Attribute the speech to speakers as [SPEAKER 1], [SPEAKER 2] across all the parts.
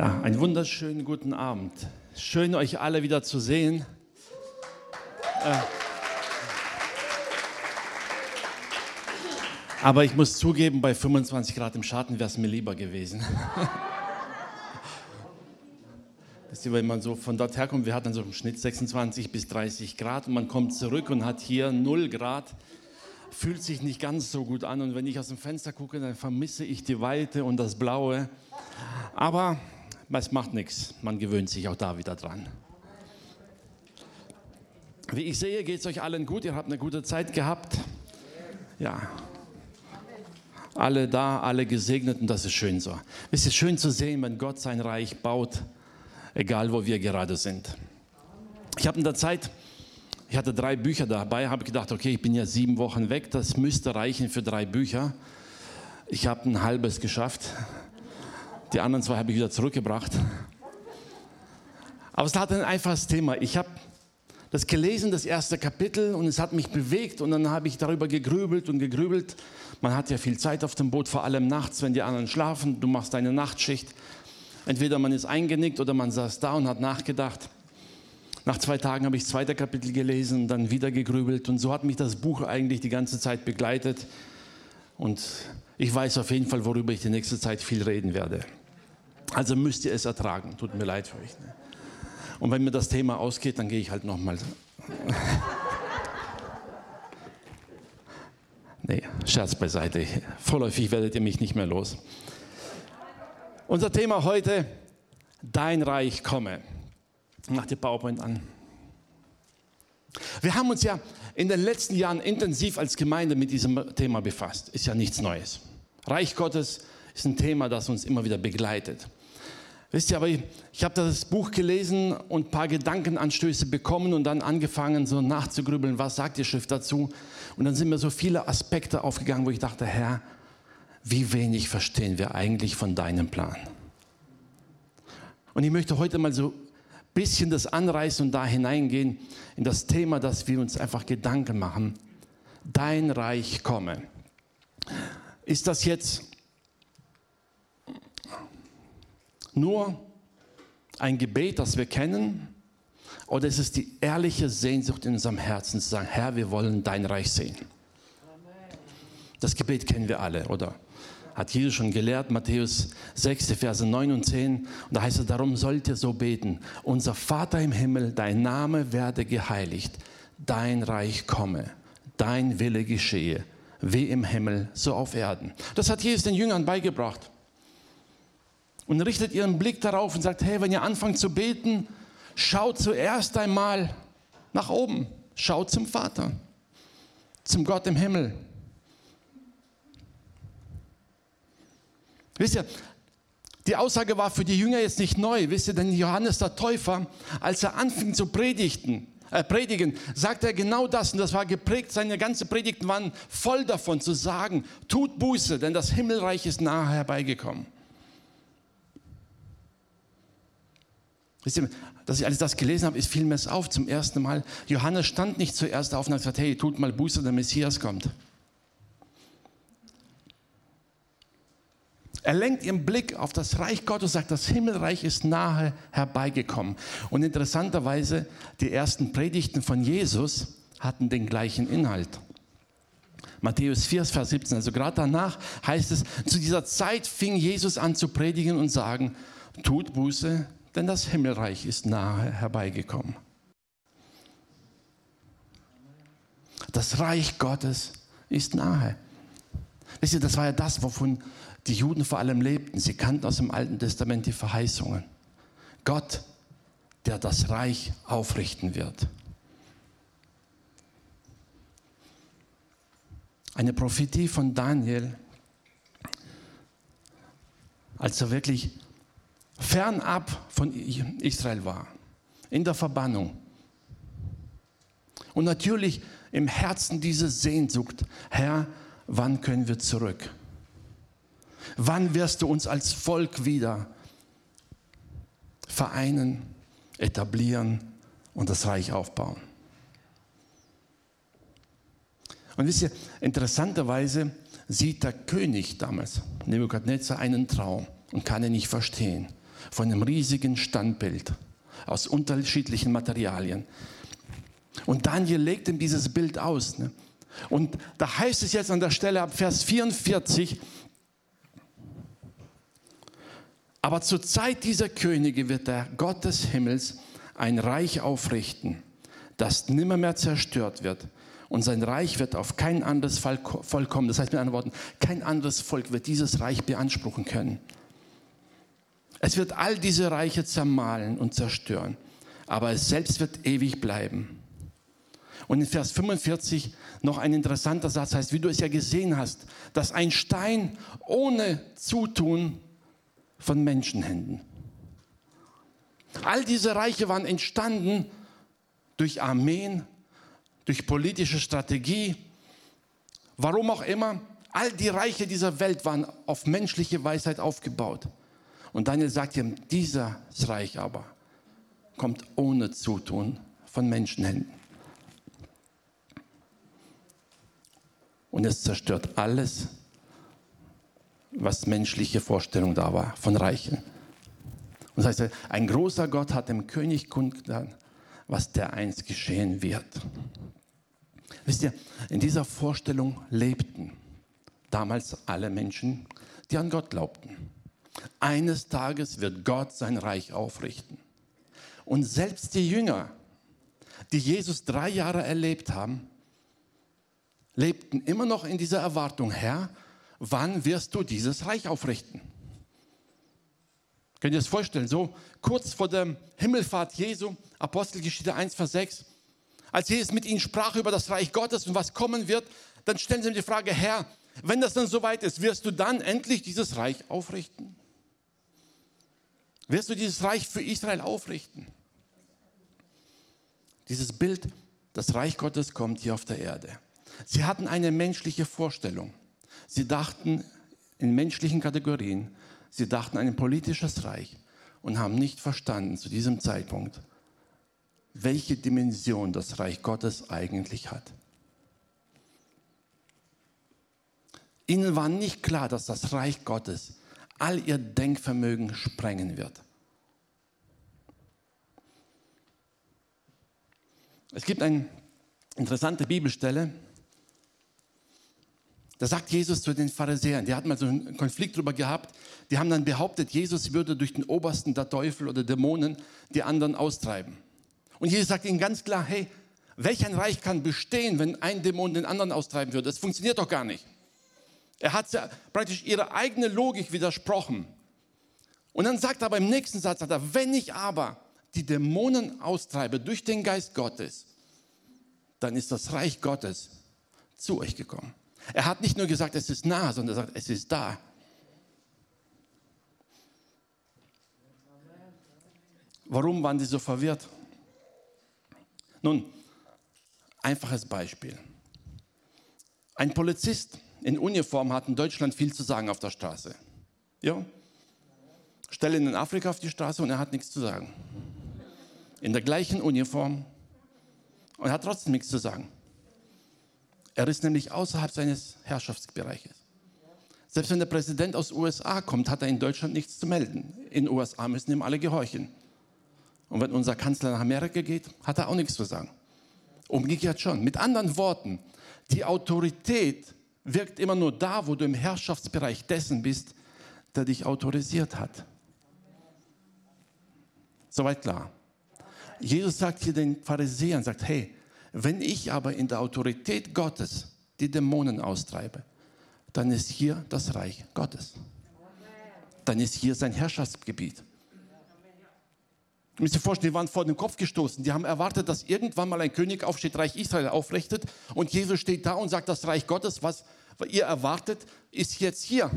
[SPEAKER 1] Ja, einen wunderschönen guten Abend. Schön, euch alle wieder zu sehen. Äh, aber ich muss zugeben, bei 25 Grad im Schatten wäre es mir lieber gewesen. Wenn man so von dort herkommt, wir hatten so im Schnitt 26 bis 30 Grad und man kommt zurück und hat hier 0 Grad, fühlt sich nicht ganz so gut an. Und wenn ich aus dem Fenster gucke, dann vermisse ich die Weite und das Blaue. Aber es macht nichts, man gewöhnt sich auch da wieder dran. Wie ich sehe, geht es euch allen gut, ihr habt eine gute Zeit gehabt. Ja, alle da, alle gesegnet und das ist schön so. Es ist schön zu sehen, wenn Gott sein Reich baut, egal wo wir gerade sind. Ich habe in der Zeit, ich hatte drei Bücher dabei, habe gedacht, okay, ich bin ja sieben Wochen weg, das müsste reichen für drei Bücher. Ich habe ein halbes geschafft. Die anderen zwei habe ich wieder zurückgebracht. Aber es hat ein einfaches Thema. Ich habe das gelesen, das erste Kapitel, und es hat mich bewegt und dann habe ich darüber gegrübelt und gegrübelt. Man hat ja viel Zeit auf dem Boot, vor allem nachts, wenn die anderen schlafen. Du machst deine Nachtschicht. Entweder man ist eingenickt oder man saß da und hat nachgedacht. Nach zwei Tagen habe ich das zweite Kapitel gelesen, dann wieder gegrübelt und so hat mich das Buch eigentlich die ganze Zeit begleitet. Und ich weiß auf jeden Fall, worüber ich die nächste Zeit viel reden werde. Also müsst ihr es ertragen. Tut mir leid für euch. Ne? Und wenn mir das Thema ausgeht, dann gehe ich halt nochmal. nee, Scherz beiseite. Vorläufig werdet ihr mich nicht mehr los. Unser Thema heute, dein Reich komme. Mach die PowerPoint an. Wir haben uns ja in den letzten Jahren intensiv als Gemeinde mit diesem Thema befasst. Ist ja nichts Neues. Reich Gottes ist ein Thema, das uns immer wieder begleitet. Wisst ihr, aber ich, ich habe das Buch gelesen und ein paar Gedankenanstöße bekommen und dann angefangen, so nachzugrübeln, was sagt die Schrift dazu? Und dann sind mir so viele Aspekte aufgegangen, wo ich dachte, Herr, wie wenig verstehen wir eigentlich von deinem Plan? Und ich möchte heute mal so ein bisschen das anreißen und da hineingehen in das Thema, dass wir uns einfach Gedanken machen. Dein Reich komme. Ist das jetzt nur ein Gebet, das wir kennen? Oder ist es die ehrliche Sehnsucht in unserem Herzen zu sagen, Herr, wir wollen dein Reich sehen? Das Gebet kennen wir alle, oder? Hat Jesus schon gelehrt, Matthäus 6, Verse 9 und 10. Und da heißt es, darum sollt ihr so beten. Unser Vater im Himmel, dein Name werde geheiligt, dein Reich komme, dein Wille geschehe, wie im Himmel, so auf Erden. Das hat Jesus den Jüngern beigebracht und richtet ihren Blick darauf und sagt, hey, wenn ihr anfangt zu beten, schaut zuerst einmal nach oben, schaut zum Vater, zum Gott im Himmel. Wisst ihr, die Aussage war für die Jünger jetzt nicht neu, wisst ihr, denn Johannes der Täufer, als er anfing zu predigten, äh, predigen, sagt er genau das und das war geprägt, seine ganze Predigten waren voll davon zu sagen, tut Buße, denn das Himmelreich ist nahe herbeigekommen. Wisst ihr, dass ich alles das gelesen habe, ist mir es auf zum ersten Mal. Johannes stand nicht zuerst auf und hat gesagt, hey, tut mal Buße, der Messias kommt. Er lenkt ihren Blick auf das Reich Gottes und sagt, das Himmelreich ist nahe herbeigekommen. Und interessanterweise, die ersten Predigten von Jesus hatten den gleichen Inhalt. Matthäus 4, Vers 17, also gerade danach heißt es, zu dieser Zeit fing Jesus an zu predigen und sagen, tut Buße, denn das Himmelreich ist nahe herbeigekommen. Das Reich Gottes ist nahe. Wisst ihr, das war ja das, wovon die Juden vor allem lebten. Sie kannten aus dem Alten Testament die Verheißungen. Gott, der das Reich aufrichten wird. Eine Prophetie von Daniel, als er wirklich fernab von Israel war, in der Verbannung. Und natürlich im Herzen diese Sehnsucht, Herr, wann können wir zurück? Wann wirst du uns als Volk wieder vereinen, etablieren und das Reich aufbauen? Und wisst ihr, interessanterweise sieht der König damals, Nebukadnezar, einen Traum und kann ihn nicht verstehen. Von einem riesigen Standbild aus unterschiedlichen Materialien. Und Daniel legt ihm dieses Bild aus. Ne? Und da heißt es jetzt an der Stelle ab Vers 44, aber zur Zeit dieser Könige wird der Gott des Himmels ein Reich aufrichten, das nimmermehr zerstört wird. Und sein Reich wird auf kein anderes Volk kommen. Das heißt mit anderen Worten, kein anderes Volk wird dieses Reich beanspruchen können. Es wird all diese Reiche zermahlen und zerstören, aber es selbst wird ewig bleiben. Und in Vers 45 noch ein interessanter Satz heißt, wie du es ja gesehen hast, dass ein Stein ohne Zutun von Menschenhänden. All diese Reiche waren entstanden durch Armeen, durch politische Strategie, warum auch immer. All die Reiche dieser Welt waren auf menschliche Weisheit aufgebaut. Und Daniel sagt ihm, dieses Reich aber kommt ohne Zutun von Menschenhänden. Und es zerstört alles, was menschliche Vorstellung da war von Reichen. Und das heißt, ein großer Gott hat dem König kundgetan, was der einst geschehen wird. Wisst ihr, in dieser Vorstellung lebten damals alle Menschen, die an Gott glaubten. Eines Tages wird Gott sein Reich aufrichten. Und selbst die Jünger, die Jesus drei Jahre erlebt haben, lebten immer noch in dieser Erwartung, Herr, wann wirst du dieses Reich aufrichten? Könnt ihr das vorstellen? So kurz vor der Himmelfahrt Jesu, Apostelgeschichte 1, Vers 6, als Jesus mit ihnen sprach über das Reich Gottes und was kommen wird, dann stellen sie ihm die Frage, Herr, wenn das dann soweit ist, wirst du dann endlich dieses Reich aufrichten? Wirst du dieses Reich für Israel aufrichten? Dieses Bild, das Reich Gottes kommt hier auf der Erde. Sie hatten eine menschliche Vorstellung. Sie dachten in menschlichen Kategorien. Sie dachten an ein politisches Reich und haben nicht verstanden zu diesem Zeitpunkt, welche Dimension das Reich Gottes eigentlich hat. Ihnen war nicht klar, dass das Reich Gottes all ihr Denkvermögen sprengen wird. Es gibt eine interessante Bibelstelle, da sagt Jesus zu den Pharisäern, die hatten mal so einen Konflikt darüber gehabt, die haben dann behauptet, Jesus würde durch den Obersten der Teufel oder Dämonen die anderen austreiben. Und Jesus sagt ihnen ganz klar, hey, welch ein Reich kann bestehen, wenn ein Dämon den anderen austreiben würde? Das funktioniert doch gar nicht. Er hat praktisch ihre eigene Logik widersprochen. Und dann sagt er beim nächsten Satz, sagt er, wenn ich aber die Dämonen austreibe durch den Geist Gottes, dann ist das Reich Gottes zu euch gekommen. Er hat nicht nur gesagt, es ist nah, sondern er sagt, es ist da. Warum waren die so verwirrt? Nun, einfaches Beispiel. Ein Polizist in Uniform hat in Deutschland viel zu sagen auf der Straße. Ja? Stelle ihn in Afrika auf die Straße und er hat nichts zu sagen. In der gleichen Uniform und hat trotzdem nichts zu sagen. Er ist nämlich außerhalb seines Herrschaftsbereiches. Selbst wenn der Präsident aus USA kommt, hat er in Deutschland nichts zu melden. In USA müssen ihm alle gehorchen. Und wenn unser Kanzler nach Amerika geht, hat er auch nichts zu sagen. Umgekehrt schon. Mit anderen Worten, die Autorität wirkt immer nur da, wo du im Herrschaftsbereich dessen bist, der dich autorisiert hat. Soweit klar. Jesus sagt hier den Pharisäern, sagt, hey, wenn ich aber in der Autorität Gottes die Dämonen austreibe, dann ist hier das Reich Gottes. Dann ist hier sein Herrschaftsgebiet. Ich muss dir vorstellen, die waren vor den Kopf gestoßen. Die haben erwartet, dass irgendwann mal ein König aufsteht, Reich Israel aufrichtet. Und Jesus steht da und sagt, das Reich Gottes, was ihr erwartet, ist jetzt hier.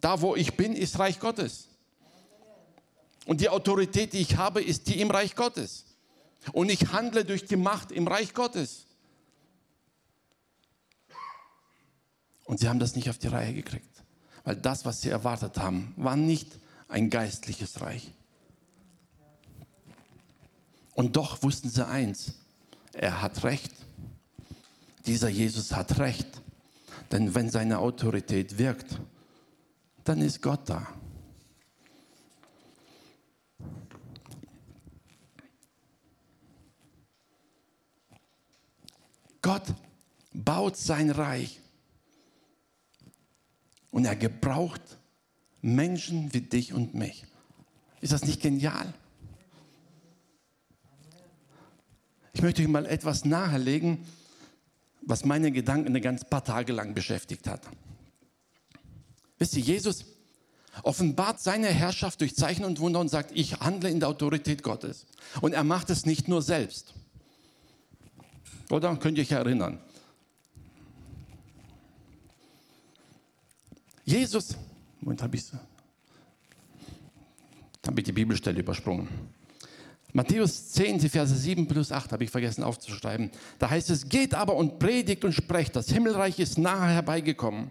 [SPEAKER 1] Da, wo ich bin, ist Reich Gottes. Und die Autorität, die ich habe, ist die im Reich Gottes. Und ich handle durch die Macht im Reich Gottes. Und sie haben das nicht auf die Reihe gekriegt, weil das, was sie erwartet haben, war nicht ein geistliches Reich. Und doch wussten sie eins, er hat recht. Dieser Jesus hat recht. Denn wenn seine Autorität wirkt, dann ist Gott da. Gott baut sein Reich und er gebraucht Menschen wie dich und mich. Ist das nicht genial? Ich möchte euch mal etwas nahelegen, was meine Gedanken eine ganz paar Tage lang beschäftigt hat. Wisst ihr, Jesus offenbart seine Herrschaft durch Zeichen und Wunder und sagt, ich handle in der Autorität Gottes. Und er macht es nicht nur selbst. Oder könnt ihr euch erinnern? Jesus, Moment, habe ich habe ich die Bibelstelle übersprungen. Matthäus 10, die Verse 7 plus 8 habe ich vergessen aufzuschreiben. Da heißt es, geht aber und predigt und sprecht, das Himmelreich ist nahe herbeigekommen.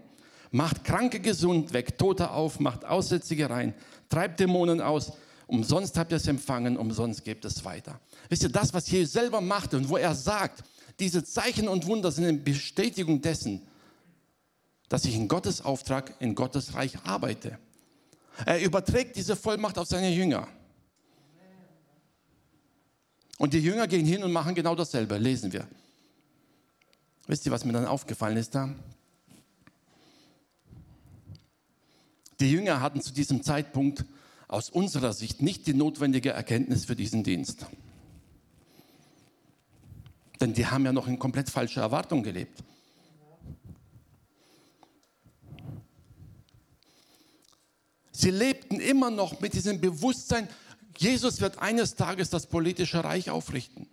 [SPEAKER 1] Macht Kranke gesund, weckt Tote auf, macht Aussätzige rein, treibt Dämonen aus. Umsonst habt ihr es empfangen, umsonst gebt es weiter. Wisst ihr, das, was Jesus selber macht und wo er sagt, diese Zeichen und Wunder sind eine Bestätigung dessen, dass ich in Gottes Auftrag, in Gottes Reich arbeite. Er überträgt diese Vollmacht auf seine Jünger. Und die Jünger gehen hin und machen genau dasselbe, lesen wir. Wisst ihr, was mir dann aufgefallen ist da? Die Jünger hatten zu diesem Zeitpunkt aus unserer Sicht nicht die notwendige Erkenntnis für diesen Dienst. Denn die haben ja noch in komplett falscher Erwartung gelebt. Sie lebten immer noch mit diesem Bewusstsein, Jesus wird eines Tages das politische Reich aufrichten.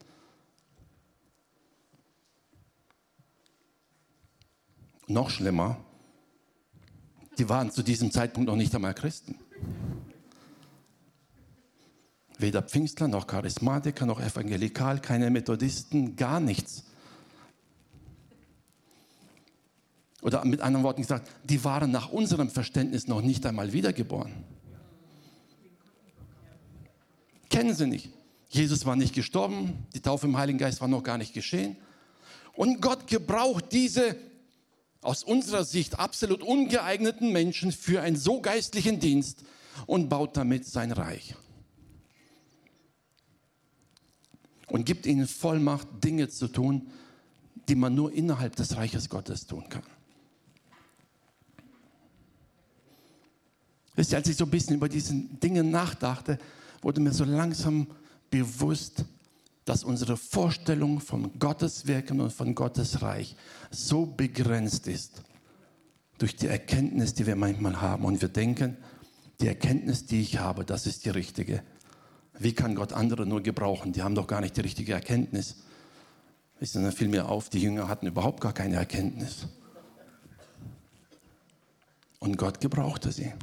[SPEAKER 1] Noch schlimmer, die waren zu diesem Zeitpunkt noch nicht einmal Christen. Weder Pfingstler noch Charismatiker noch Evangelikal, keine Methodisten, gar nichts. Oder mit anderen Worten gesagt, die waren nach unserem Verständnis noch nicht einmal wiedergeboren. Kennen sie nicht. Jesus war nicht gestorben, die Taufe im Heiligen Geist war noch gar nicht geschehen. Und Gott gebraucht diese aus unserer Sicht absolut ungeeigneten Menschen für einen so geistlichen Dienst und baut damit sein Reich. Und gibt ihnen Vollmacht, Dinge zu tun, die man nur innerhalb des Reiches Gottes tun kann. Wisst ihr, als ich so ein bisschen über diese Dinge nachdachte, wurde mir so langsam bewusst, dass unsere Vorstellung von Gottes Wirken und von Gottes Reich so begrenzt ist durch die Erkenntnis, die wir manchmal haben. Und wir denken, die Erkenntnis, die ich habe, das ist die richtige. Wie kann Gott andere nur gebrauchen? Die haben doch gar nicht die richtige Erkenntnis. Ihr, dann fiel mir auf, die Jünger hatten überhaupt gar keine Erkenntnis. Und Gott gebrauchte sie.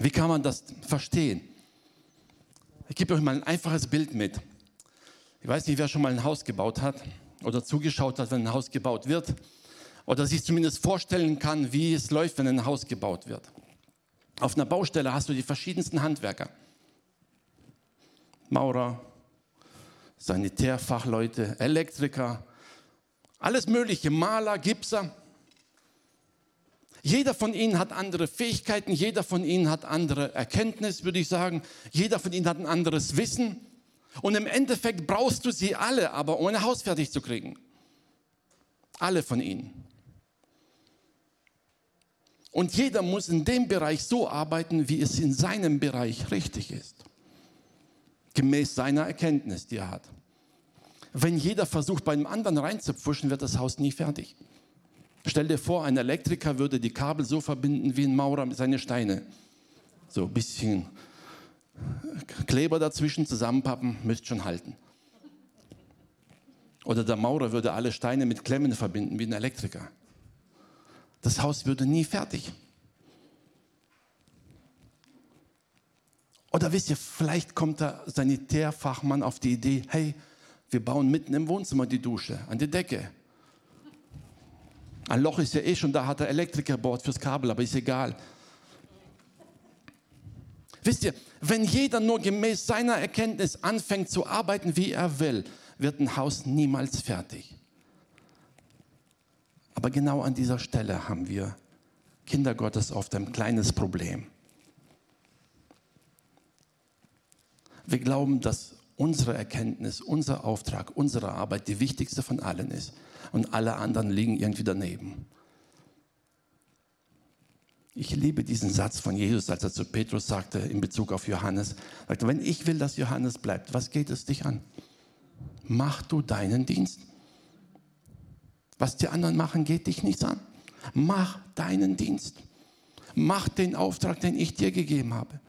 [SPEAKER 1] Wie kann man das verstehen? Ich gebe euch mal ein einfaches Bild mit. Ich weiß nicht, wer schon mal ein Haus gebaut hat oder zugeschaut hat, wenn ein Haus gebaut wird oder sich zumindest vorstellen kann, wie es läuft, wenn ein Haus gebaut wird. Auf einer Baustelle hast du die verschiedensten Handwerker. Maurer, Sanitärfachleute, Elektriker, alles mögliche, Maler, Gipser. Jeder von ihnen hat andere Fähigkeiten, jeder von ihnen hat andere Erkenntnis, würde ich sagen. Jeder von ihnen hat ein anderes Wissen. Und im Endeffekt brauchst du sie alle, aber ein Haus fertig zu kriegen. Alle von ihnen. Und jeder muss in dem Bereich so arbeiten, wie es in seinem Bereich richtig ist. Gemäß seiner Erkenntnis, die er hat. Wenn jeder versucht, bei einem anderen reinzupfuschen, wird das Haus nie fertig. Stell dir vor, ein Elektriker würde die Kabel so verbinden wie ein Maurer mit seinen Steinen. So ein bisschen Kleber dazwischen zusammenpappen, müsste schon halten. Oder der Maurer würde alle Steine mit Klemmen verbinden wie ein Elektriker. Das Haus würde nie fertig. Oder wisst ihr, vielleicht kommt der Sanitärfachmann auf die Idee, hey, wir bauen mitten im Wohnzimmer die Dusche, an die Decke. Ein Loch ist ja eh schon da, hat der Elektriker bohrt fürs Kabel, aber ist egal. Wisst ihr, wenn jeder nur gemäß seiner Erkenntnis anfängt zu arbeiten, wie er will, wird ein Haus niemals fertig. Aber genau an dieser Stelle haben wir Kinder Gottes oft ein kleines Problem. Wir glauben, dass unsere Erkenntnis, unser Auftrag, unsere Arbeit die wichtigste von allen ist. Und alle anderen liegen irgendwie daneben. Ich liebe diesen Satz von Jesus, als er zu Petrus sagte in Bezug auf Johannes. Sagte, wenn ich will, dass Johannes bleibt, was geht es dich an? Mach du deinen Dienst. Was die anderen machen, geht dich nichts an. Mach deinen Dienst. Mach den Auftrag, den ich dir gegeben habe.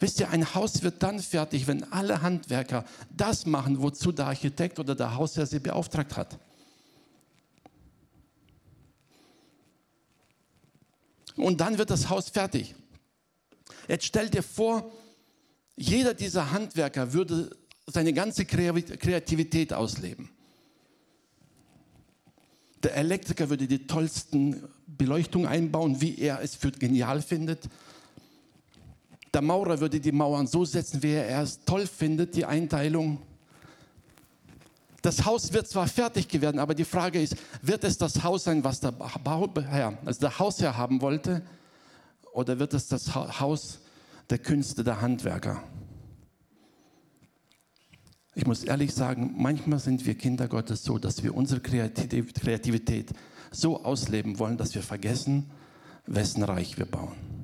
[SPEAKER 1] Wisst ihr, ein Haus wird dann fertig, wenn alle Handwerker das machen, wozu der Architekt oder der Hausherr sie beauftragt hat. Und dann wird das Haus fertig. Jetzt stell dir vor, jeder dieser Handwerker würde seine ganze Kreativität ausleben. Der Elektriker würde die tollsten Beleuchtungen einbauen, wie er es für genial findet. Der Maurer würde die Mauern so setzen, wie er es toll findet, die Einteilung. Das Haus wird zwar fertig werden, aber die Frage ist, wird es das Haus sein, was der Bauherr, also der Hausherr haben wollte, oder wird es das Haus der Künste, der Handwerker? Ich muss ehrlich sagen, manchmal sind wir Kinder Gottes so, dass wir unsere Kreativität so ausleben wollen, dass wir vergessen, wessen Reich wir bauen.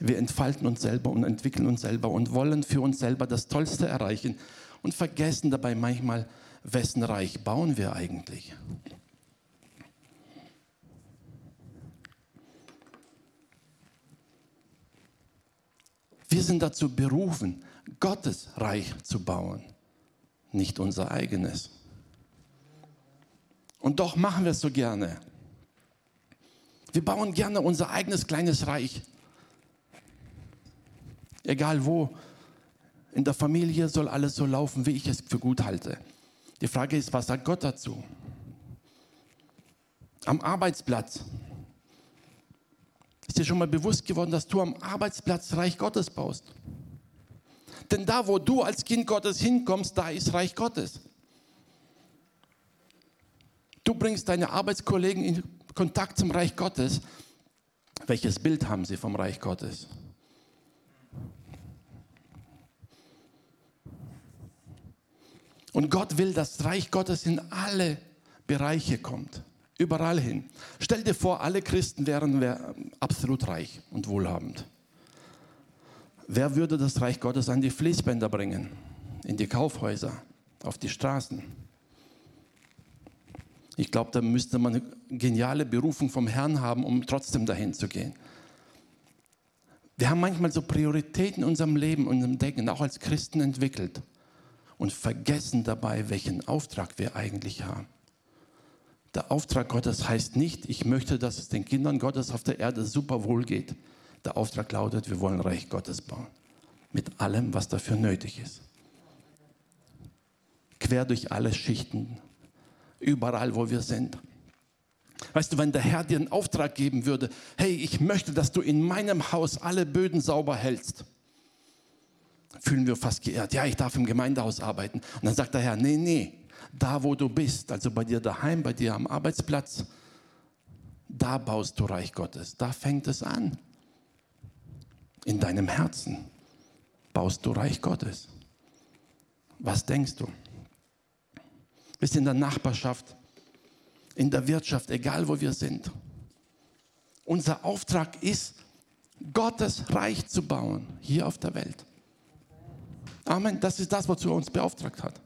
[SPEAKER 1] Wir entfalten uns selber und entwickeln uns selber und wollen für uns selber das Tollste erreichen und vergessen dabei manchmal, wessen Reich bauen wir eigentlich. Wir sind dazu berufen, Gottes Reich zu bauen, nicht unser eigenes. Und doch machen wir es so gerne. Wir bauen gerne unser eigenes kleines Reich. Egal wo, in der Familie soll alles so laufen, wie ich es für gut halte. Die Frage ist, was sagt Gott dazu? Am Arbeitsplatz. Ist dir schon mal bewusst geworden, dass du am Arbeitsplatz Reich Gottes baust? Denn da, wo du als Kind Gottes hinkommst, da ist Reich Gottes. Du bringst deine Arbeitskollegen in Kontakt zum Reich Gottes. Welches Bild haben sie vom Reich Gottes? Und Gott will, dass das Reich Gottes in alle Bereiche kommt. Überall hin. Stell dir vor, alle Christen wären absolut reich und wohlhabend. Wer würde das Reich Gottes an die Fließbänder bringen? In die Kaufhäuser, auf die Straßen? Ich glaube, da müsste man eine geniale Berufung vom Herrn haben, um trotzdem dahin zu gehen. Wir haben manchmal so Prioritäten in unserem Leben und im Denken, auch als Christen entwickelt und vergessen dabei, welchen Auftrag wir eigentlich haben. Der Auftrag Gottes heißt nicht, ich möchte, dass es den Kindern Gottes auf der Erde super wohl geht. Der Auftrag lautet, wir wollen Reich Gottes bauen. Mit allem, was dafür nötig ist. Quer durch alle Schichten, überall, wo wir sind. Weißt du, wenn der Herr dir einen Auftrag geben würde, hey, ich möchte, dass du in meinem Haus alle Böden sauber hältst fühlen wir fast geehrt. Ja, ich darf im Gemeindehaus arbeiten. Und dann sagt der Herr, nee, nee, da wo du bist, also bei dir daheim, bei dir am Arbeitsplatz, da baust du Reich Gottes. Da fängt es an. In deinem Herzen baust du Reich Gottes. Was denkst du? Bist in der Nachbarschaft, in der Wirtschaft, egal wo wir sind. Unser Auftrag ist, Gottes Reich zu bauen hier auf der Welt. Amen. Das ist das, wozu er uns beauftragt hat.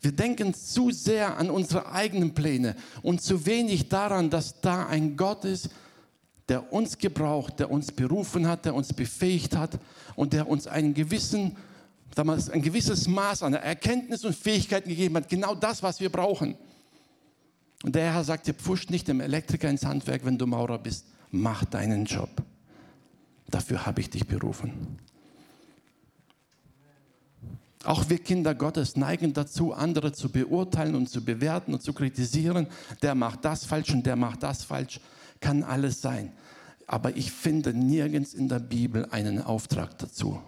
[SPEAKER 1] Wir denken zu sehr an unsere eigenen Pläne und zu wenig daran, dass da ein Gott ist, der uns gebraucht, der uns berufen hat, der uns befähigt hat und der uns einen gewissen, damals ein gewisses Maß an Erkenntnis und Fähigkeiten gegeben hat. Genau das, was wir brauchen. Und der Herr sagt, ihr pfuscht nicht dem Elektriker ins Handwerk, wenn du Maurer bist. Mach deinen Job. Dafür habe ich dich berufen. Auch wir Kinder Gottes neigen dazu, andere zu beurteilen und zu bewerten und zu kritisieren. Der macht das falsch und der macht das falsch. Kann alles sein. Aber ich finde nirgends in der Bibel einen Auftrag dazu.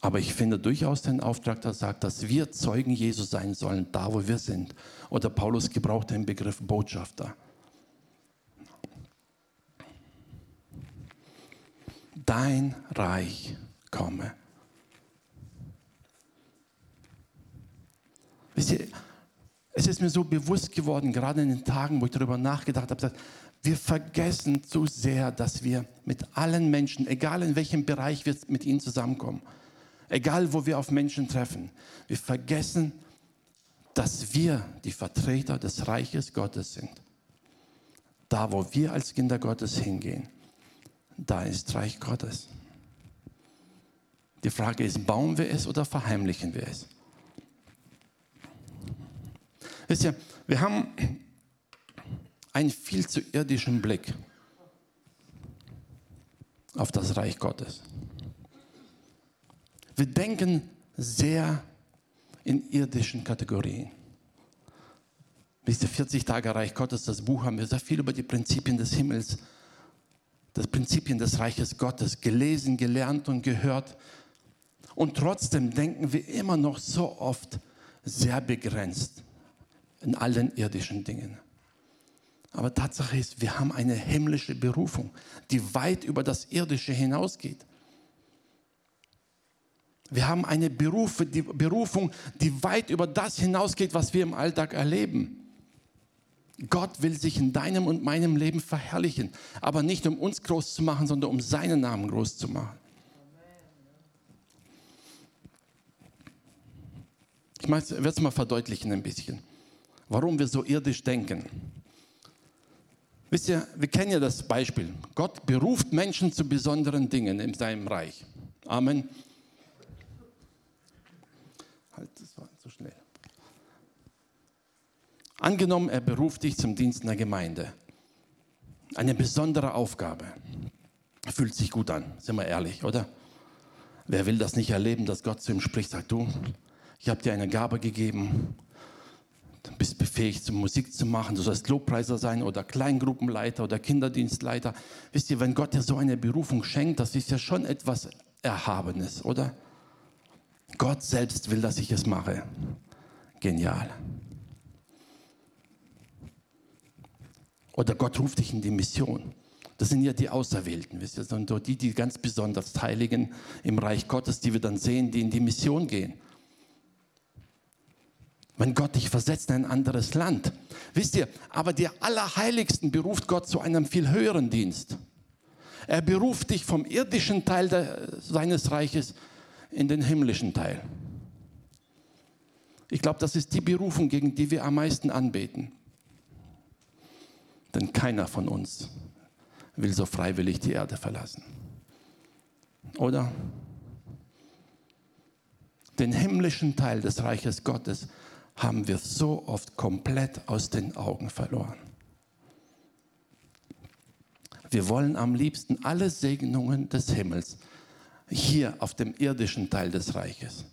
[SPEAKER 1] Aber ich finde durchaus den Auftrag, der sagt, dass wir Zeugen Jesus sein sollen, da wo wir sind. Oder Paulus gebraucht den Begriff Botschafter. Dein Reich komme. Wisst ihr, es ist mir so bewusst geworden, gerade in den Tagen, wo ich darüber nachgedacht habe, wir vergessen zu sehr, dass wir mit allen Menschen, egal in welchem Bereich wir mit ihnen zusammenkommen, egal wo wir auf Menschen treffen, wir vergessen, dass wir die Vertreter des Reiches Gottes sind. Da, wo wir als Kinder Gottes hingehen, da ist Reich Gottes. Die Frage ist, bauen wir es oder verheimlichen wir es? Wisst ihr, wir haben einen viel zu irdischen Blick auf das Reich Gottes. Wir denken sehr in irdischen Kategorien. Bis der 40 Tage Reich Gottes, das Buch, haben wir sehr viel über die Prinzipien des Himmels, das Prinzipien des Reiches Gottes gelesen, gelernt und gehört. Und trotzdem denken wir immer noch so oft sehr begrenzt in allen irdischen Dingen. Aber Tatsache ist, wir haben eine himmlische Berufung, die weit über das Irdische hinausgeht. Wir haben eine Berufe, die Berufung, die weit über das hinausgeht, was wir im Alltag erleben. Gott will sich in deinem und meinem Leben verherrlichen, aber nicht um uns groß zu machen, sondern um seinen Namen groß zu machen. Ich werde es mal verdeutlichen ein bisschen, warum wir so irdisch denken. Wisst ihr, wir kennen ja das Beispiel. Gott beruft Menschen zu besonderen Dingen in seinem Reich. Amen. Halt, das war zu schnell. Angenommen, er beruft dich zum Dienst in der Gemeinde. Eine besondere Aufgabe. Fühlt sich gut an, sind wir ehrlich, oder? Wer will das nicht erleben, dass Gott zu ihm spricht, sagt du, ich habe dir eine Gabe gegeben, Du bist befähigt, Musik zu machen. Du sollst Lobpreiser sein oder Kleingruppenleiter oder Kinderdienstleiter. Wisst ihr, wenn Gott dir so eine Berufung schenkt, das ist ja schon etwas Erhabenes, oder? Gott selbst will, dass ich es mache. Genial. Oder Gott ruft dich in die Mission. Das sind ja die Auserwählten, wisst ihr, sondern die, die ganz besonders Heiligen im Reich Gottes, die wir dann sehen, die in die Mission gehen wenn Gott dich versetzt in ein anderes Land. Wisst ihr, aber die Allerheiligsten beruft Gott zu einem viel höheren Dienst. Er beruft dich vom irdischen Teil der, seines Reiches in den himmlischen Teil. Ich glaube, das ist die Berufung, gegen die wir am meisten anbeten. Denn keiner von uns will so freiwillig die Erde verlassen. Oder? Den himmlischen Teil des Reiches Gottes haben wir so oft komplett aus den Augen verloren. Wir wollen am liebsten alle Segnungen des Himmels hier auf dem irdischen Teil des Reiches.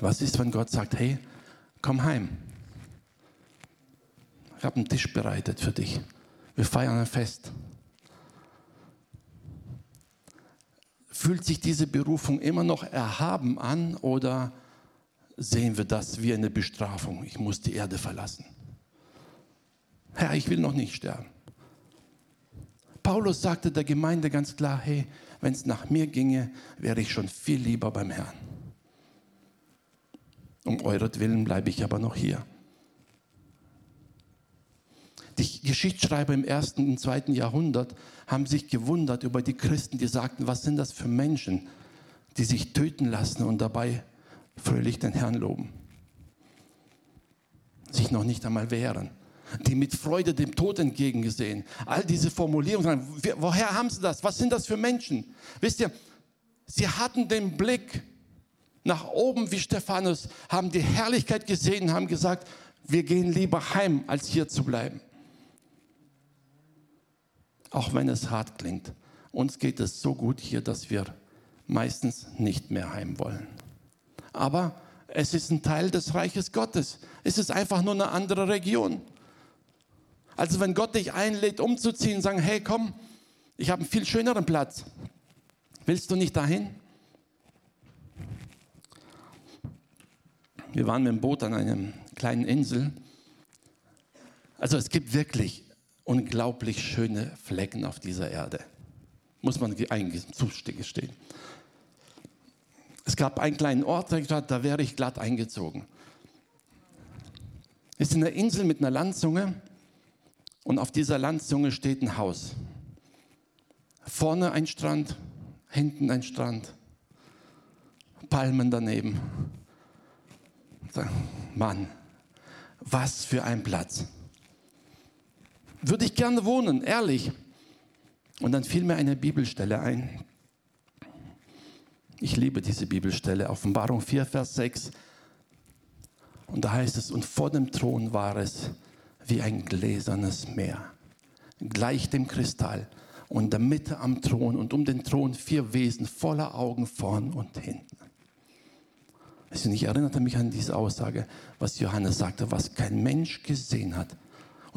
[SPEAKER 1] Was ist, wenn Gott sagt, hey, komm heim. Ich habe einen Tisch bereitet für dich. Wir feiern ein Fest. Fühlt sich diese Berufung immer noch erhaben an oder sehen wir das wie eine Bestrafung? Ich muss die Erde verlassen. Herr, ich will noch nicht sterben. Paulus sagte der Gemeinde ganz klar, hey, wenn es nach mir ginge, wäre ich schon viel lieber beim Herrn. Um euretwillen bleibe ich aber noch hier. Die Geschichtsschreiber im ersten und zweiten Jahrhundert haben sich gewundert über die Christen, die sagten, was sind das für Menschen, die sich töten lassen und dabei fröhlich den Herrn loben. Sich noch nicht einmal wehren. Die mit Freude dem Tod entgegengesehen. All diese Formulierungen, woher haben sie das? Was sind das für Menschen? Wisst ihr, sie hatten den Blick nach oben wie Stephanus, haben die Herrlichkeit gesehen, haben gesagt, wir gehen lieber heim, als hier zu bleiben auch wenn es hart klingt. Uns geht es so gut hier, dass wir meistens nicht mehr heim wollen. Aber es ist ein Teil des Reiches Gottes. Es ist einfach nur eine andere Region. Also wenn Gott dich einlädt, umzuziehen, sagen, hey, komm, ich habe einen viel schöneren Platz. Willst du nicht dahin? Wir waren mit dem Boot an einer kleinen Insel. Also es gibt wirklich unglaublich schöne Flecken auf dieser Erde. Muss man zugestehen. Es gab einen kleinen Ort, da wäre ich glatt eingezogen. Es ist eine Insel mit einer Landzunge und auf dieser Landzunge steht ein Haus. Vorne ein Strand, hinten ein Strand, Palmen daneben. Mann, was für ein Platz. Würde ich gerne wohnen, ehrlich. Und dann fiel mir eine Bibelstelle ein. Ich liebe diese Bibelstelle, Offenbarung 4, Vers 6. Und da heißt es, und vor dem Thron war es wie ein gläsernes Meer, gleich dem Kristall. Und in der Mitte am Thron und um den Thron vier Wesen voller Augen vorn und hinten. Ich erinnerte mich an diese Aussage, was Johannes sagte, was kein Mensch gesehen hat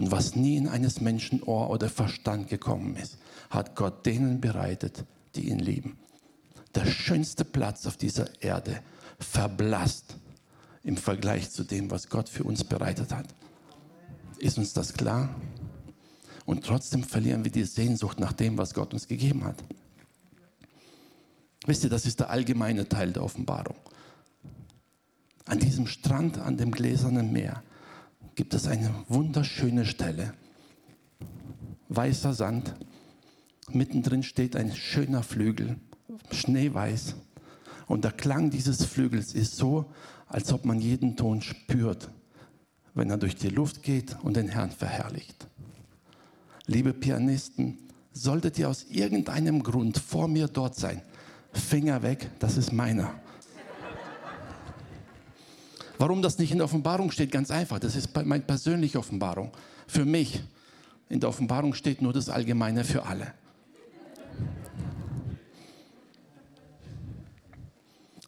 [SPEAKER 1] und was nie in eines Menschen Ohr oder Verstand gekommen ist, hat Gott denen bereitet, die ihn lieben. Der schönste Platz auf dieser Erde verblasst im Vergleich zu dem, was Gott für uns bereitet hat. Ist uns das klar? Und trotzdem verlieren wir die Sehnsucht nach dem, was Gott uns gegeben hat. Wisst ihr, das ist der allgemeine Teil der Offenbarung. An diesem Strand, an dem gläsernen Meer, gibt es eine wunderschöne Stelle. Weißer Sand, mittendrin steht ein schöner Flügel, schneeweiß. Und der Klang dieses Flügels ist so, als ob man jeden Ton spürt, wenn er durch die Luft geht und den Herrn verherrlicht. Liebe Pianisten, solltet ihr aus irgendeinem Grund vor mir dort sein, Finger weg, das ist meiner. Warum das nicht in der Offenbarung steht? Ganz einfach, das ist meine persönliche Offenbarung. Für mich. In der Offenbarung steht nur das Allgemeine für alle.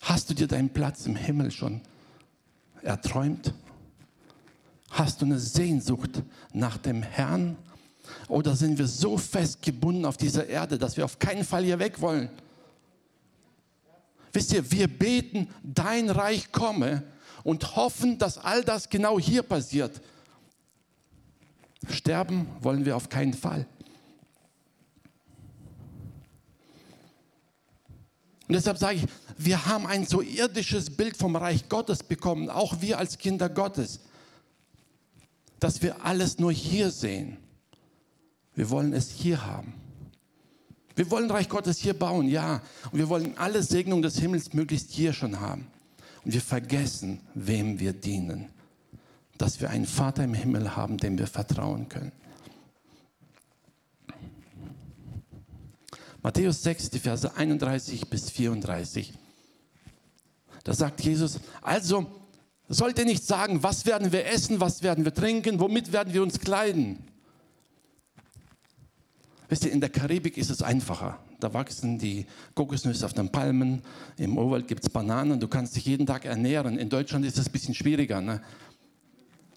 [SPEAKER 1] Hast du dir deinen Platz im Himmel schon erträumt? Hast du eine Sehnsucht nach dem Herrn? Oder sind wir so fest gebunden auf dieser Erde, dass wir auf keinen Fall hier weg wollen? Wisst ihr, wir beten, dein Reich komme, und hoffen, dass all das genau hier passiert. Sterben wollen wir auf keinen Fall. Und deshalb sage ich, wir haben ein so irdisches Bild vom Reich Gottes bekommen, auch wir als Kinder Gottes, dass wir alles nur hier sehen. Wir wollen es hier haben. Wir wollen Reich Gottes hier bauen, ja. Und wir wollen alle Segnungen des Himmels möglichst hier schon haben. Und wir vergessen, wem wir dienen. Dass wir einen Vater im Himmel haben, dem wir vertrauen können. Matthäus 6, die Verse 31 bis 34. Da sagt Jesus, also sollt ihr nicht sagen, was werden wir essen, was werden wir trinken, womit werden wir uns kleiden. Wisst ihr, in der Karibik ist es einfacher. Da wachsen die Kokosnüsse auf den Palmen. Im Urwald gibt es Bananen. Du kannst dich jeden Tag ernähren. In Deutschland ist es ein bisschen schwieriger. Ne?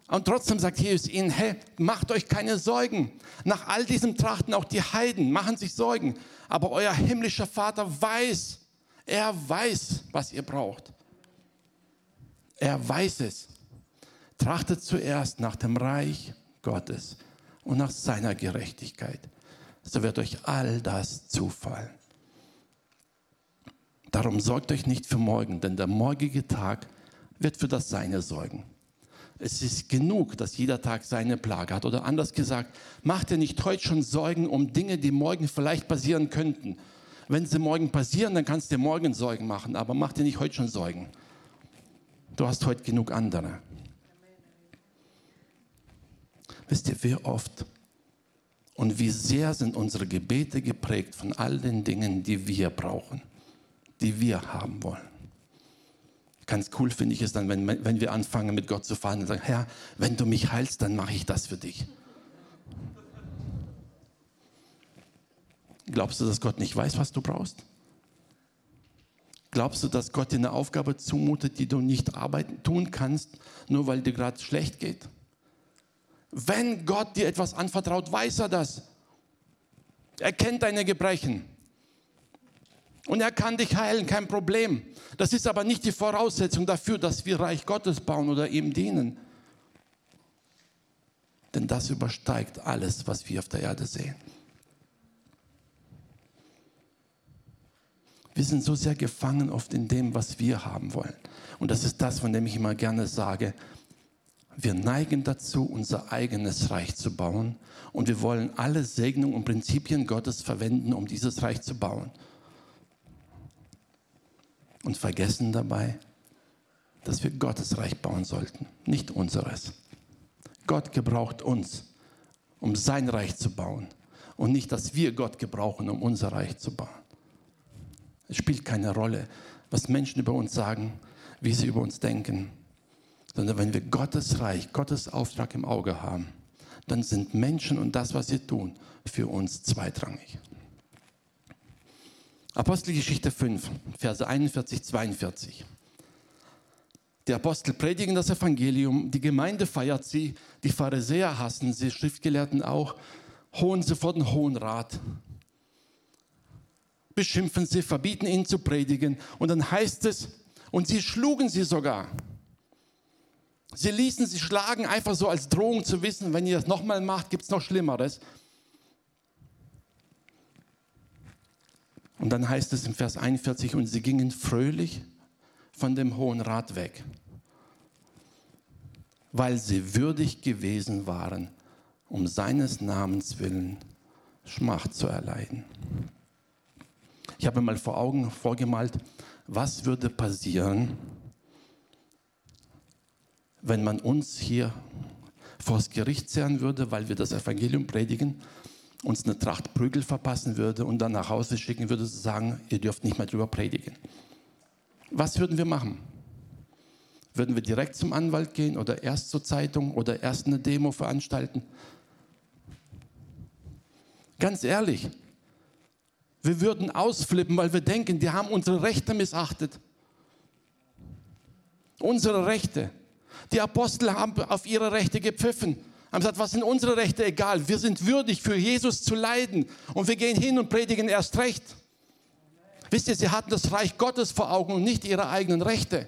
[SPEAKER 1] Und trotzdem sagt Jesus ihnen, hey, macht euch keine Sorgen. Nach all diesem trachten auch die Heiden, machen sich Sorgen. Aber euer himmlischer Vater weiß, er weiß, was ihr braucht. Er weiß es. Trachtet zuerst nach dem Reich Gottes und nach seiner Gerechtigkeit so wird euch all das zufallen. Darum sorgt euch nicht für morgen, denn der morgige Tag wird für das Seine sorgen. Es ist genug, dass jeder Tag seine Plage hat. Oder anders gesagt, macht ihr nicht heute schon Sorgen um Dinge, die morgen vielleicht passieren könnten. Wenn sie morgen passieren, dann kannst du morgen Sorgen machen, aber mach dir nicht heute schon Sorgen. Du hast heute genug andere. Wisst ihr, wie oft und wie sehr sind unsere Gebete geprägt von all den Dingen, die wir brauchen, die wir haben wollen. Ganz cool finde ich es dann, wenn, wenn wir anfangen mit Gott zu fahren und sagen, Herr, wenn du mich heilst, dann mache ich das für dich. Glaubst du, dass Gott nicht weiß, was du brauchst? Glaubst du, dass Gott dir eine Aufgabe zumutet, die du nicht arbeiten, tun kannst, nur weil dir gerade schlecht geht? Wenn Gott dir etwas anvertraut, weiß er das. Er kennt deine Gebrechen. Und er kann dich heilen, kein Problem. Das ist aber nicht die Voraussetzung dafür, dass wir Reich Gottes bauen oder ihm dienen. Denn das übersteigt alles, was wir auf der Erde sehen. Wir sind so sehr gefangen oft in dem, was wir haben wollen. Und das ist das, von dem ich immer gerne sage, wir neigen dazu, unser eigenes Reich zu bauen und wir wollen alle Segnungen und Prinzipien Gottes verwenden, um dieses Reich zu bauen. Und vergessen dabei, dass wir Gottes Reich bauen sollten, nicht unseres. Gott gebraucht uns, um sein Reich zu bauen und nicht, dass wir Gott gebrauchen, um unser Reich zu bauen. Es spielt keine Rolle, was Menschen über uns sagen, wie sie über uns denken sondern wenn wir Gottes Reich, Gottes Auftrag im Auge haben, dann sind Menschen und das, was sie tun, für uns zweitrangig. Apostelgeschichte 5, Verse 41, 42. Die Apostel predigen das Evangelium, die Gemeinde feiert sie, die Pharisäer hassen sie, Schriftgelehrten auch, holen sie vor den Hohen Rat, beschimpfen sie, verbieten ihnen zu predigen und dann heißt es, und sie schlugen sie sogar. Sie ließen sich schlagen, einfach so als Drohung zu wissen, wenn ihr das nochmal macht, gibt es noch Schlimmeres. Und dann heißt es im Vers 41, und sie gingen fröhlich von dem Hohen Rat weg, weil sie würdig gewesen waren, um seines Namens willen Schmach zu erleiden. Ich habe mal vor Augen vorgemalt, was würde passieren, wenn man uns hier vors Gericht zerren würde, weil wir das Evangelium predigen, uns eine Tracht Prügel verpassen würde und dann nach Hause schicken würde, zu sagen, ihr dürft nicht mehr drüber predigen. Was würden wir machen? Würden wir direkt zum Anwalt gehen oder erst zur Zeitung oder erst eine Demo veranstalten? Ganz ehrlich, wir würden ausflippen, weil wir denken, die haben unsere Rechte missachtet. Unsere Rechte. Die Apostel haben auf ihre Rechte gepfiffen. Haben gesagt, was sind unsere Rechte? Egal, wir sind würdig, für Jesus zu leiden. Und wir gehen hin und predigen erst recht. Wisst ihr, sie hatten das Reich Gottes vor Augen und nicht ihre eigenen Rechte.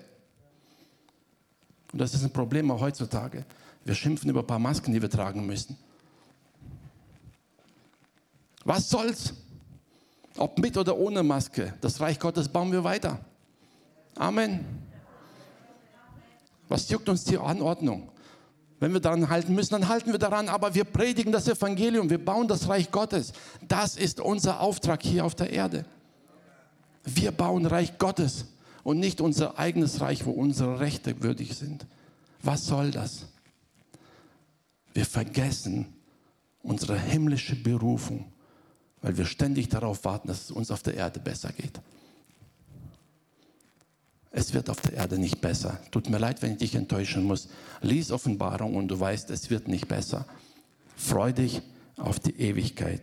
[SPEAKER 1] Und das ist ein Problem auch heutzutage. Wir schimpfen über ein paar Masken, die wir tragen müssen. Was soll's? Ob mit oder ohne Maske, das Reich Gottes bauen wir weiter. Amen. Was juckt uns die Anordnung? Wenn wir daran halten müssen, dann halten wir daran, aber wir predigen das Evangelium, wir bauen das Reich Gottes. Das ist unser Auftrag hier auf der Erde. Wir bauen Reich Gottes und nicht unser eigenes Reich, wo unsere Rechte würdig sind. Was soll das? Wir vergessen unsere himmlische Berufung, weil wir ständig darauf warten, dass es uns auf der Erde besser geht. Es wird auf der Erde nicht besser. Tut mir leid, wenn ich dich enttäuschen muss. Lies Offenbarung und du weißt, es wird nicht besser. Freu dich auf die Ewigkeit.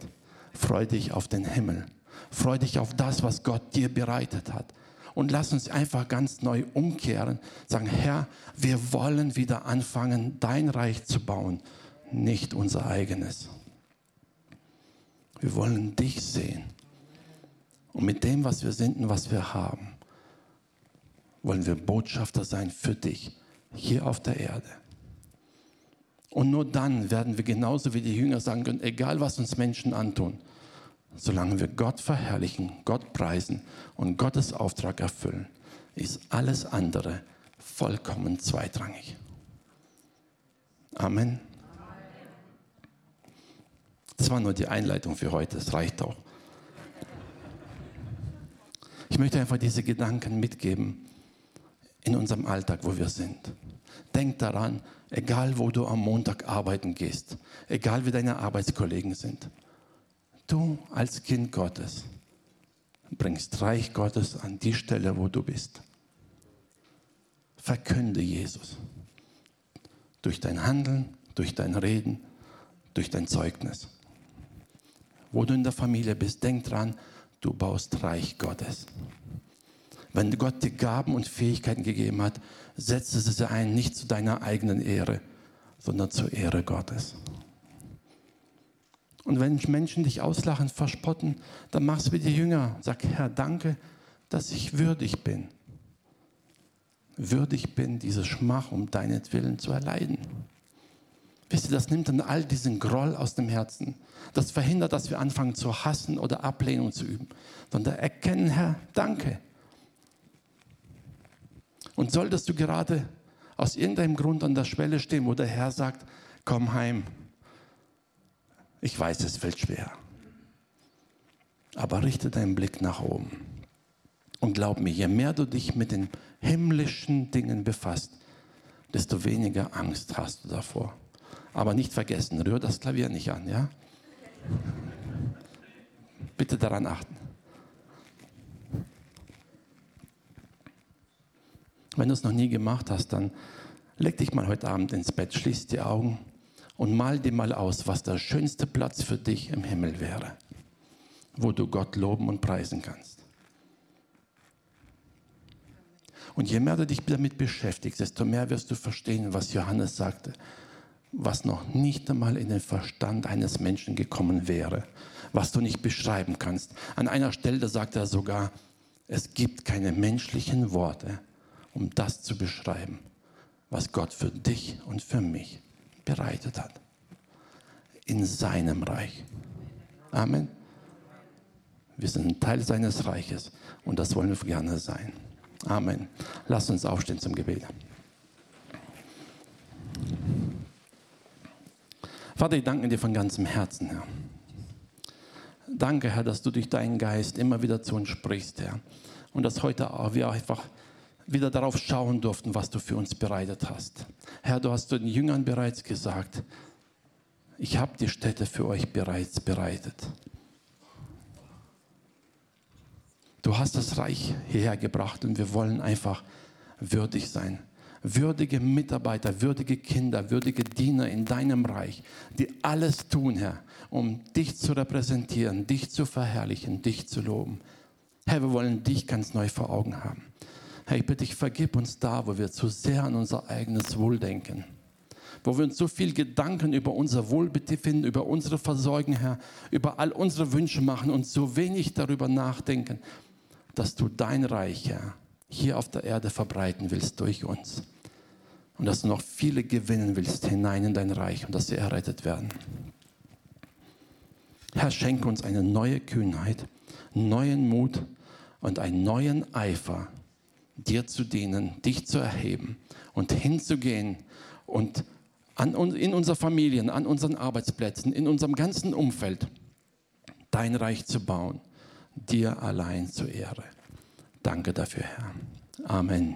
[SPEAKER 1] Freu dich auf den Himmel. Freu dich auf das, was Gott dir bereitet hat. Und lass uns einfach ganz neu umkehren. Sagen, Herr, wir wollen wieder anfangen, dein Reich zu bauen, nicht unser eigenes. Wir wollen dich sehen. Und mit dem, was wir sind und was wir haben, wollen wir Botschafter sein für dich hier auf der Erde. Und nur dann werden wir genauso wie die Jünger sagen können, egal was uns Menschen antun, solange wir Gott verherrlichen, Gott preisen und Gottes Auftrag erfüllen, ist alles andere vollkommen zweitrangig. Amen. Das war nur die Einleitung für heute, es reicht auch. Ich möchte einfach diese Gedanken mitgeben in unserem Alltag, wo wir sind. Denk daran, egal wo du am Montag arbeiten gehst, egal wie deine Arbeitskollegen sind, du als Kind Gottes bringst Reich Gottes an die Stelle, wo du bist. Verkünde Jesus durch dein Handeln, durch dein Reden, durch dein Zeugnis. Wo du in der Familie bist, denk dran, du baust Reich Gottes. Wenn Gott dir Gaben und Fähigkeiten gegeben hat, setze sie ein, nicht zu deiner eigenen Ehre, sondern zur Ehre Gottes. Und wenn Menschen dich auslachen, verspotten, dann machst du wie die Jünger. Sag, Herr, danke, dass ich würdig bin. Würdig bin, diese Schmach um deinetwillen zu erleiden. Wisst ihr, das nimmt dann all diesen Groll aus dem Herzen. Das verhindert, dass wir anfangen zu hassen oder Ablehnung zu üben. Sondern erkennen, Herr, danke. Und solltest du gerade aus irgendeinem Grund an der Schwelle stehen, wo der Herr sagt, komm heim. Ich weiß, es fällt schwer. Aber richte deinen Blick nach oben. Und glaub mir, je mehr du dich mit den himmlischen Dingen befasst, desto weniger Angst hast du davor. Aber nicht vergessen, rühr das Klavier nicht an, ja? Bitte daran achten. Wenn du es noch nie gemacht hast, dann leg dich mal heute Abend ins Bett, schließ die Augen und mal dir mal aus, was der schönste Platz für dich im Himmel wäre, wo du Gott loben und preisen kannst. Und je mehr du dich damit beschäftigst, desto mehr wirst du verstehen, was Johannes sagte, was noch nicht einmal in den Verstand eines Menschen gekommen wäre, was du nicht beschreiben kannst. An einer Stelle sagt er sogar, es gibt keine menschlichen Worte, um das zu beschreiben, was Gott für dich und für mich bereitet hat. In seinem Reich. Amen. Wir sind ein Teil seines Reiches und das wollen wir gerne sein. Amen. Lass uns aufstehen zum Gebet. Vater, ich danke dir von ganzem Herzen, Herr. Danke, Herr, dass du durch deinen Geist immer wieder zu uns sprichst, Herr. Und dass heute wir einfach wieder darauf schauen durften, was du für uns bereitet hast. Herr, du hast den Jüngern bereits gesagt, ich habe die Städte für euch bereits bereitet. Du hast das Reich hierher gebracht und wir wollen einfach würdig sein. Würdige Mitarbeiter, würdige Kinder, würdige Diener in deinem Reich, die alles tun, Herr, um dich zu repräsentieren, dich zu verherrlichen, dich zu loben. Herr, wir wollen dich ganz neu vor Augen haben. Herr, ich bitte dich, vergib uns da, wo wir zu sehr an unser eigenes Wohl denken. Wo wir uns so viel Gedanken über unser Wohlbefinden, über unsere Versorgung, Herr, über all unsere Wünsche machen und so wenig darüber nachdenken, dass du dein Reich, Herr, hier auf der Erde verbreiten willst durch uns. Und dass du noch viele gewinnen willst hinein in dein Reich und dass sie errettet werden. Herr, schenke uns eine neue Kühnheit, neuen Mut und einen neuen Eifer, dir zu dienen, dich zu erheben und hinzugehen und an, in unseren Familien, an unseren Arbeitsplätzen, in unserem ganzen Umfeld dein Reich zu bauen, dir allein zur Ehre. Danke dafür, Herr. Amen.